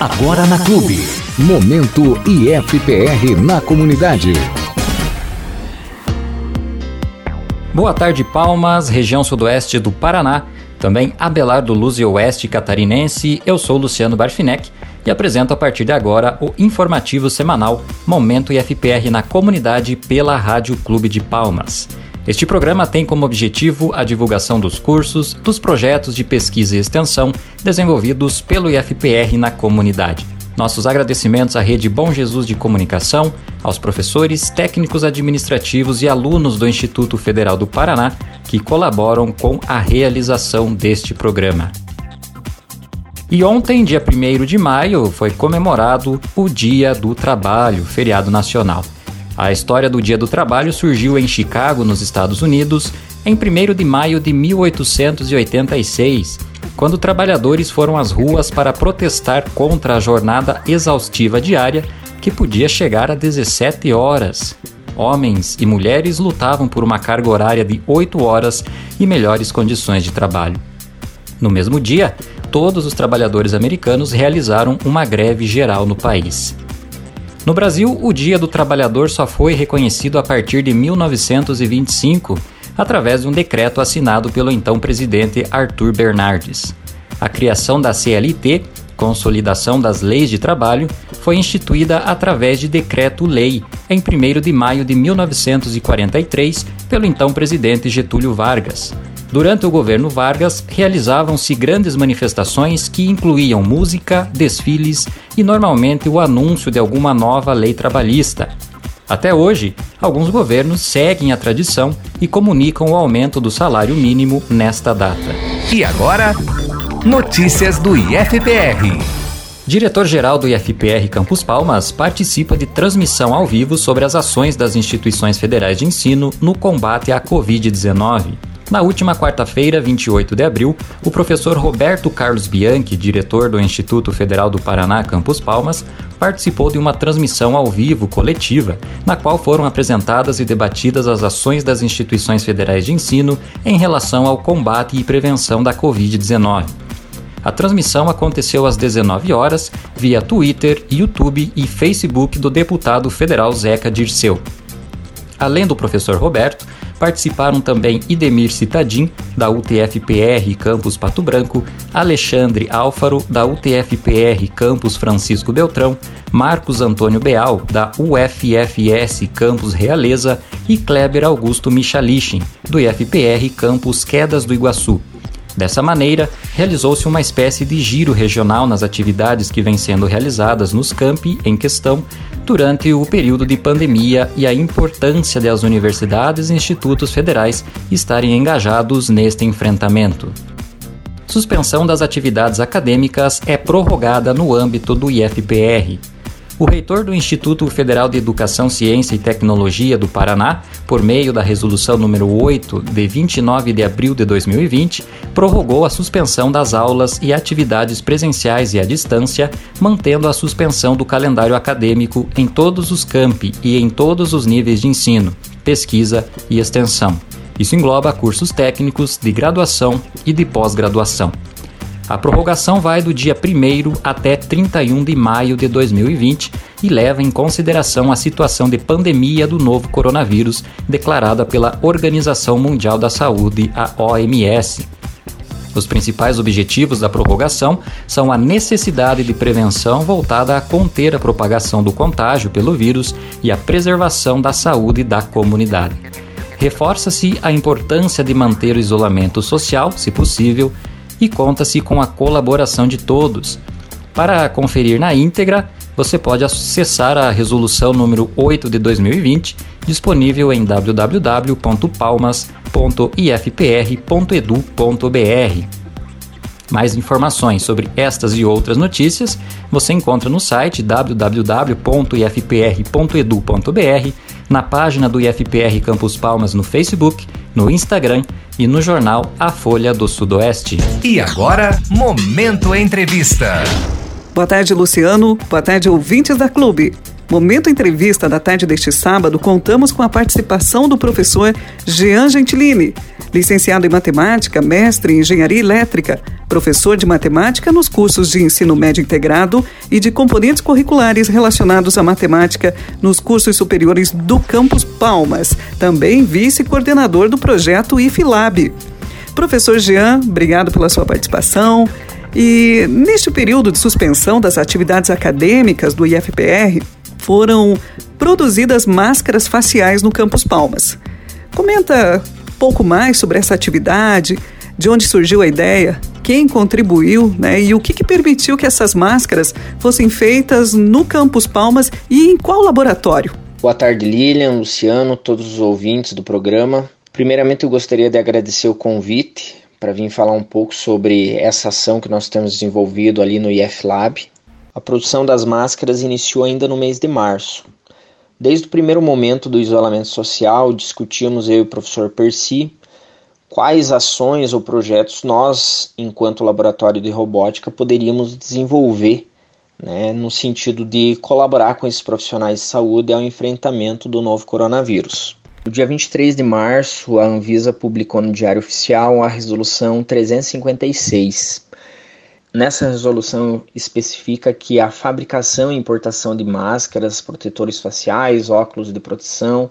Agora na Clube. Momento IFPR na comunidade. Boa tarde, Palmas, região sudoeste do Paraná, também Abelardo Luz e Oeste catarinense. Eu sou Luciano Barfinec e apresento a partir de agora o informativo semanal Momento IFPR na comunidade pela Rádio Clube de Palmas. Este programa tem como objetivo a divulgação dos cursos, dos projetos de pesquisa e extensão desenvolvidos pelo IFPR na comunidade. Nossos agradecimentos à Rede Bom Jesus de Comunicação, aos professores, técnicos administrativos e alunos do Instituto Federal do Paraná que colaboram com a realização deste programa. E ontem, dia 1 de maio, foi comemorado o Dia do Trabalho, feriado nacional. A história do Dia do Trabalho surgiu em Chicago, nos Estados Unidos, em 1 de maio de 1886, quando trabalhadores foram às ruas para protestar contra a jornada exaustiva diária, que podia chegar a 17 horas. Homens e mulheres lutavam por uma carga horária de 8 horas e melhores condições de trabalho. No mesmo dia, todos os trabalhadores americanos realizaram uma greve geral no país. No Brasil, o Dia do Trabalhador só foi reconhecido a partir de 1925, através de um decreto assinado pelo então presidente Arthur Bernardes. A criação da CLT, Consolidação das Leis de Trabalho, foi instituída através de decreto-lei em 1 de maio de 1943 pelo então presidente Getúlio Vargas. Durante o governo Vargas, realizavam-se grandes manifestações que incluíam música, desfiles e normalmente o anúncio de alguma nova lei trabalhista. Até hoje, alguns governos seguem a tradição e comunicam o aumento do salário mínimo nesta data. E agora, notícias do IFPR. Diretor-geral do IFPR Campus Palmas participa de transmissão ao vivo sobre as ações das instituições federais de ensino no combate à Covid-19. Na última quarta-feira, 28 de abril, o professor Roberto Carlos Bianchi, diretor do Instituto Federal do Paraná Campus Palmas, participou de uma transmissão ao vivo coletiva, na qual foram apresentadas e debatidas as ações das instituições federais de ensino em relação ao combate e prevenção da Covid-19. A transmissão aconteceu às 19 horas via Twitter, YouTube e Facebook do deputado federal Zeca Dirceu. Além do professor Roberto, participaram também Idemir Citadim, da UTFPR Campus Pato Branco, Alexandre Álfaro, da UTFPR Campus Francisco Beltrão, Marcos Antônio Beal, da UFFS Campus Realeza e Kleber Augusto Michalichin, do IFPR Campus Quedas do Iguaçu. Dessa maneira, realizou-se uma espécie de giro regional nas atividades que vêm sendo realizadas nos campi em questão durante o período de pandemia e a importância das universidades e institutos federais estarem engajados neste enfrentamento. Suspensão das atividades acadêmicas é prorrogada no âmbito do IFPR. O reitor do Instituto Federal de Educação, Ciência e Tecnologia do Paraná, por meio da resolução número 8 de 29 de abril de 2020, prorrogou a suspensão das aulas e atividades presenciais e à distância, mantendo a suspensão do calendário acadêmico em todos os campi e em todos os níveis de ensino, pesquisa e extensão. Isso engloba cursos técnicos, de graduação e de pós-graduação. A prorrogação vai do dia 1 até 31 de maio de 2020 e leva em consideração a situação de pandemia do novo coronavírus declarada pela Organização Mundial da Saúde, a OMS. Os principais objetivos da prorrogação são a necessidade de prevenção voltada a conter a propagação do contágio pelo vírus e a preservação da saúde da comunidade. Reforça-se a importância de manter o isolamento social, se possível, e conta-se com a colaboração de todos. Para conferir na íntegra, você pode acessar a resolução número 8 de 2020, disponível em www.palmas.ifpr.edu.br. Mais informações sobre estas e outras notícias você encontra no site www.ifpr.edu.br, na página do IFPR Campus Palmas no Facebook, no Instagram e no jornal A Folha do Sudoeste. E agora, Momento Entrevista. Boa tarde, Luciano. Boa tarde, ouvintes da Clube. Momento Entrevista da tarde deste sábado, contamos com a participação do professor Jean Gentilini, licenciado em Matemática, mestre em Engenharia Elétrica, professor de Matemática nos cursos de Ensino Médio Integrado e de componentes curriculares relacionados à matemática nos cursos superiores do Campus Palmas, também vice-coordenador do projeto IFLab. Professor Jean, obrigado pela sua participação. E neste período de suspensão das atividades acadêmicas do IFPR, foram produzidas máscaras faciais no Campus Palmas. Comenta pouco mais sobre essa atividade, de onde surgiu a ideia, quem contribuiu né, e o que, que permitiu que essas máscaras fossem feitas no Campus Palmas e em qual laboratório. Boa tarde, Lilian, Luciano, todos os ouvintes do programa. Primeiramente, eu gostaria de agradecer o convite para vir falar um pouco sobre essa ação que nós temos desenvolvido ali no IF Lab. A produção das máscaras iniciou ainda no mês de março. Desde o primeiro momento do isolamento social, discutimos eu e o professor Percy quais ações ou projetos nós, enquanto laboratório de robótica, poderíamos desenvolver né, no sentido de colaborar com esses profissionais de saúde ao enfrentamento do novo coronavírus. No dia 23 de março, a Anvisa publicou no Diário Oficial a Resolução 356, Nessa resolução especifica que a fabricação e importação de máscaras, protetores faciais, óculos de proteção,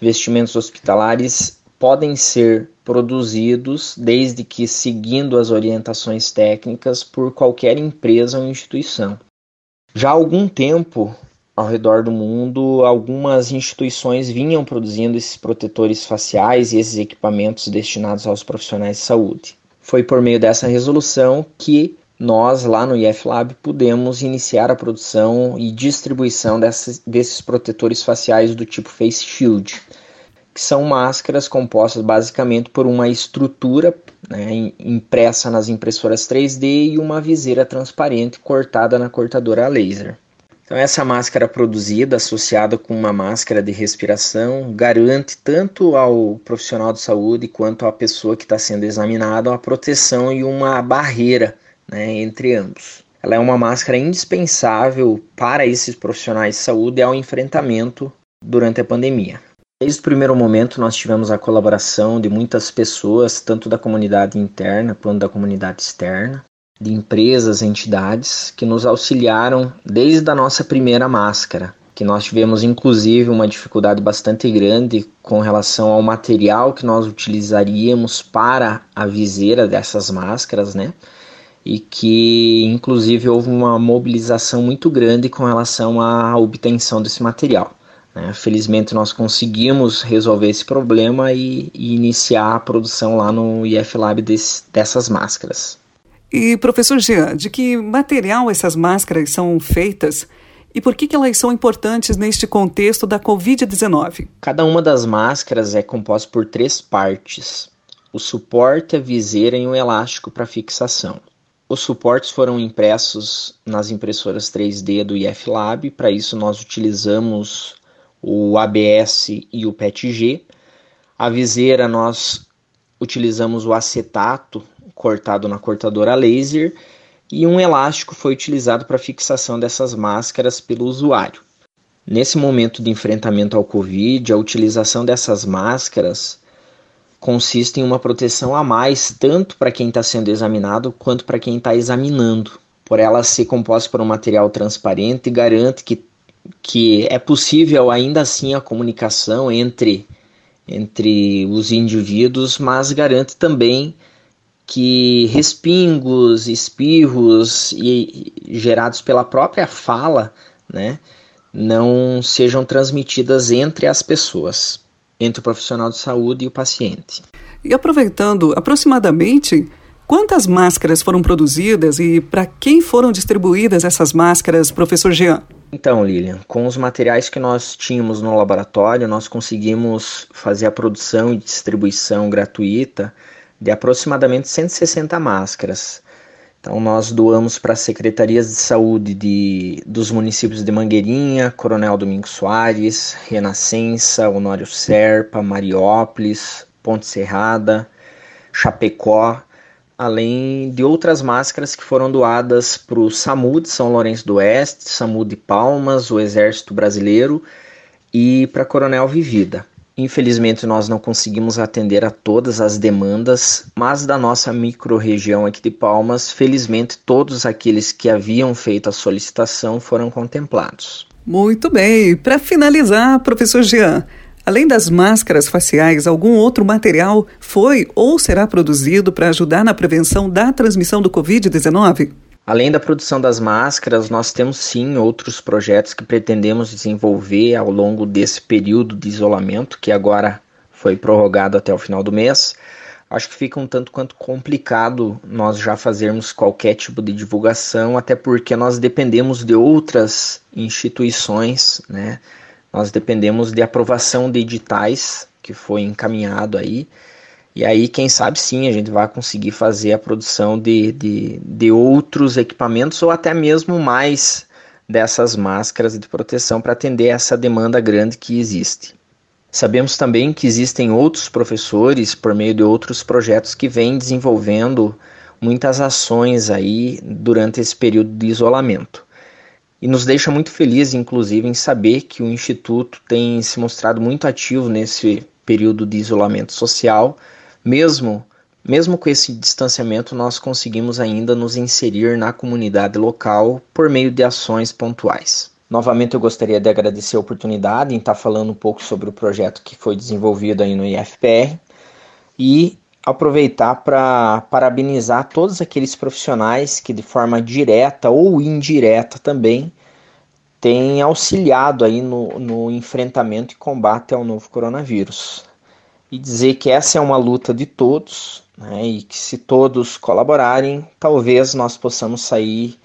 vestimentos hospitalares podem ser produzidos desde que seguindo as orientações técnicas por qualquer empresa ou instituição. Já há algum tempo, ao redor do mundo, algumas instituições vinham produzindo esses protetores faciais e esses equipamentos destinados aos profissionais de saúde. Foi por meio dessa resolução que nós lá no IFLab pudemos iniciar a produção e distribuição desses protetores faciais do tipo Face Shield, que são máscaras compostas basicamente por uma estrutura né, impressa nas impressoras 3D e uma viseira transparente cortada na cortadora a laser. Então, essa máscara produzida, associada com uma máscara de respiração, garante tanto ao profissional de saúde quanto à pessoa que está sendo examinada a proteção e uma barreira né, entre ambos. Ela é uma máscara indispensável para esses profissionais de saúde ao enfrentamento durante a pandemia. Desde o primeiro momento, nós tivemos a colaboração de muitas pessoas, tanto da comunidade interna quanto da comunidade externa, de empresas, entidades, que nos auxiliaram desde a nossa primeira máscara, que nós tivemos inclusive uma dificuldade bastante grande com relação ao material que nós utilizaríamos para a viseira dessas máscaras, né? e que inclusive houve uma mobilização muito grande com relação à obtenção desse material. Né? Felizmente nós conseguimos resolver esse problema e, e iniciar a produção lá no IF Lab desse, dessas máscaras. E professor Jean, de que material essas máscaras são feitas? E por que, que elas são importantes neste contexto da Covid-19? Cada uma das máscaras é composta por três partes: o suporte, a viseira e um elástico para fixação. Os suportes foram impressos nas impressoras 3D do IF Lab, para isso nós utilizamos o ABS e o PETG. A viseira nós utilizamos o acetato cortado na cortadora laser e um elástico foi utilizado para fixação dessas máscaras pelo usuário. Nesse momento de enfrentamento ao Covid, a utilização dessas máscaras consiste em uma proteção a mais, tanto para quem está sendo examinado quanto para quem está examinando. Por ela ser composta por um material transparente, garante que, que é possível ainda assim a comunicação entre, entre os indivíduos, mas garante também que respingos, espirros e, gerados pela própria fala, né, não sejam transmitidas entre as pessoas entre o profissional de saúde e o paciente. E aproveitando, aproximadamente quantas máscaras foram produzidas e para quem foram distribuídas essas máscaras, professor Jean? Então, Lilian, com os materiais que nós tínhamos no laboratório, nós conseguimos fazer a produção e distribuição gratuita de aproximadamente 160 máscaras. Então nós doamos para as secretarias de saúde de, dos municípios de Mangueirinha, Coronel Domingos Soares, Renascença, Honório Serpa, Mariópolis, Ponte Serrada, Chapecó, além de outras máscaras que foram doadas para o SAMU de São Lourenço do Oeste, SAMU de Palmas, o Exército Brasileiro e para Coronel Vivida. Infelizmente nós não conseguimos atender a todas as demandas, mas da nossa microrregião aqui de Palmas, felizmente todos aqueles que haviam feito a solicitação foram contemplados. Muito bem. Para finalizar, professor Jean, além das máscaras faciais, algum outro material foi ou será produzido para ajudar na prevenção da transmissão do Covid-19? Além da produção das máscaras, nós temos sim outros projetos que pretendemos desenvolver ao longo desse período de isolamento, que agora foi prorrogado até o final do mês. Acho que fica um tanto quanto complicado nós já fazermos qualquer tipo de divulgação, até porque nós dependemos de outras instituições, né? Nós dependemos de aprovação de editais que foi encaminhado aí e aí, quem sabe sim, a gente vai conseguir fazer a produção de, de, de outros equipamentos ou até mesmo mais dessas máscaras de proteção para atender essa demanda grande que existe. Sabemos também que existem outros professores, por meio de outros projetos, que vêm desenvolvendo muitas ações aí durante esse período de isolamento. E nos deixa muito felizes, inclusive, em saber que o Instituto tem se mostrado muito ativo nesse período de isolamento social, mesmo mesmo com esse distanciamento, nós conseguimos ainda nos inserir na comunidade local por meio de ações pontuais. Novamente, eu gostaria de agradecer a oportunidade em estar falando um pouco sobre o projeto que foi desenvolvido aí no IFPR e aproveitar para parabenizar todos aqueles profissionais que, de forma direta ou indireta também, têm auxiliado aí no, no enfrentamento e combate ao novo coronavírus. E dizer que essa é uma luta de todos né, e que se todos colaborarem, talvez nós possamos sair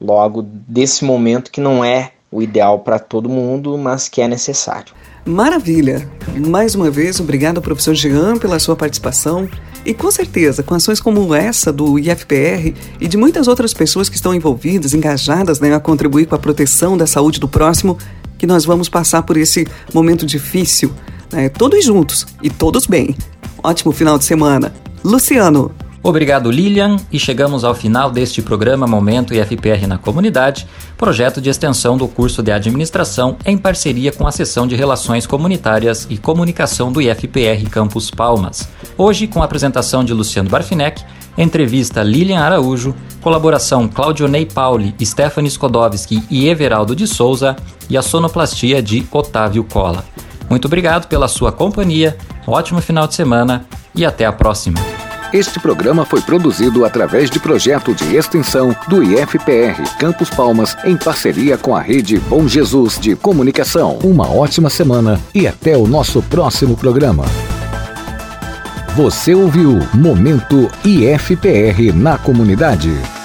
logo desse momento que não é o ideal para todo mundo, mas que é necessário. Maravilha! Mais uma vez, obrigado, professor Jean, pela sua participação. E com certeza, com ações como essa do IFPR e de muitas outras pessoas que estão envolvidas, engajadas né, a contribuir com a proteção da saúde do próximo, que nós vamos passar por esse momento difícil né? Todos juntos e todos bem. Ótimo final de semana. Luciano. Obrigado, Lilian, e chegamos ao final deste programa Momento IFPR na Comunidade, projeto de extensão do curso de administração em parceria com a seção de Relações Comunitárias e Comunicação do IFPR Campus Palmas. Hoje, com a apresentação de Luciano Barfinec, entrevista Lilian Araújo, colaboração Claudionei Pauli, Stephanie Skodowski e Everaldo de Souza e a sonoplastia de Otávio Cola. Muito obrigado pela sua companhia, ótimo final de semana e até a próxima. Este programa foi produzido através de projeto de extensão do IFPR Campos Palmas em parceria com a rede Bom Jesus de Comunicação. Uma ótima semana e até o nosso próximo programa. Você ouviu Momento IFPR na comunidade.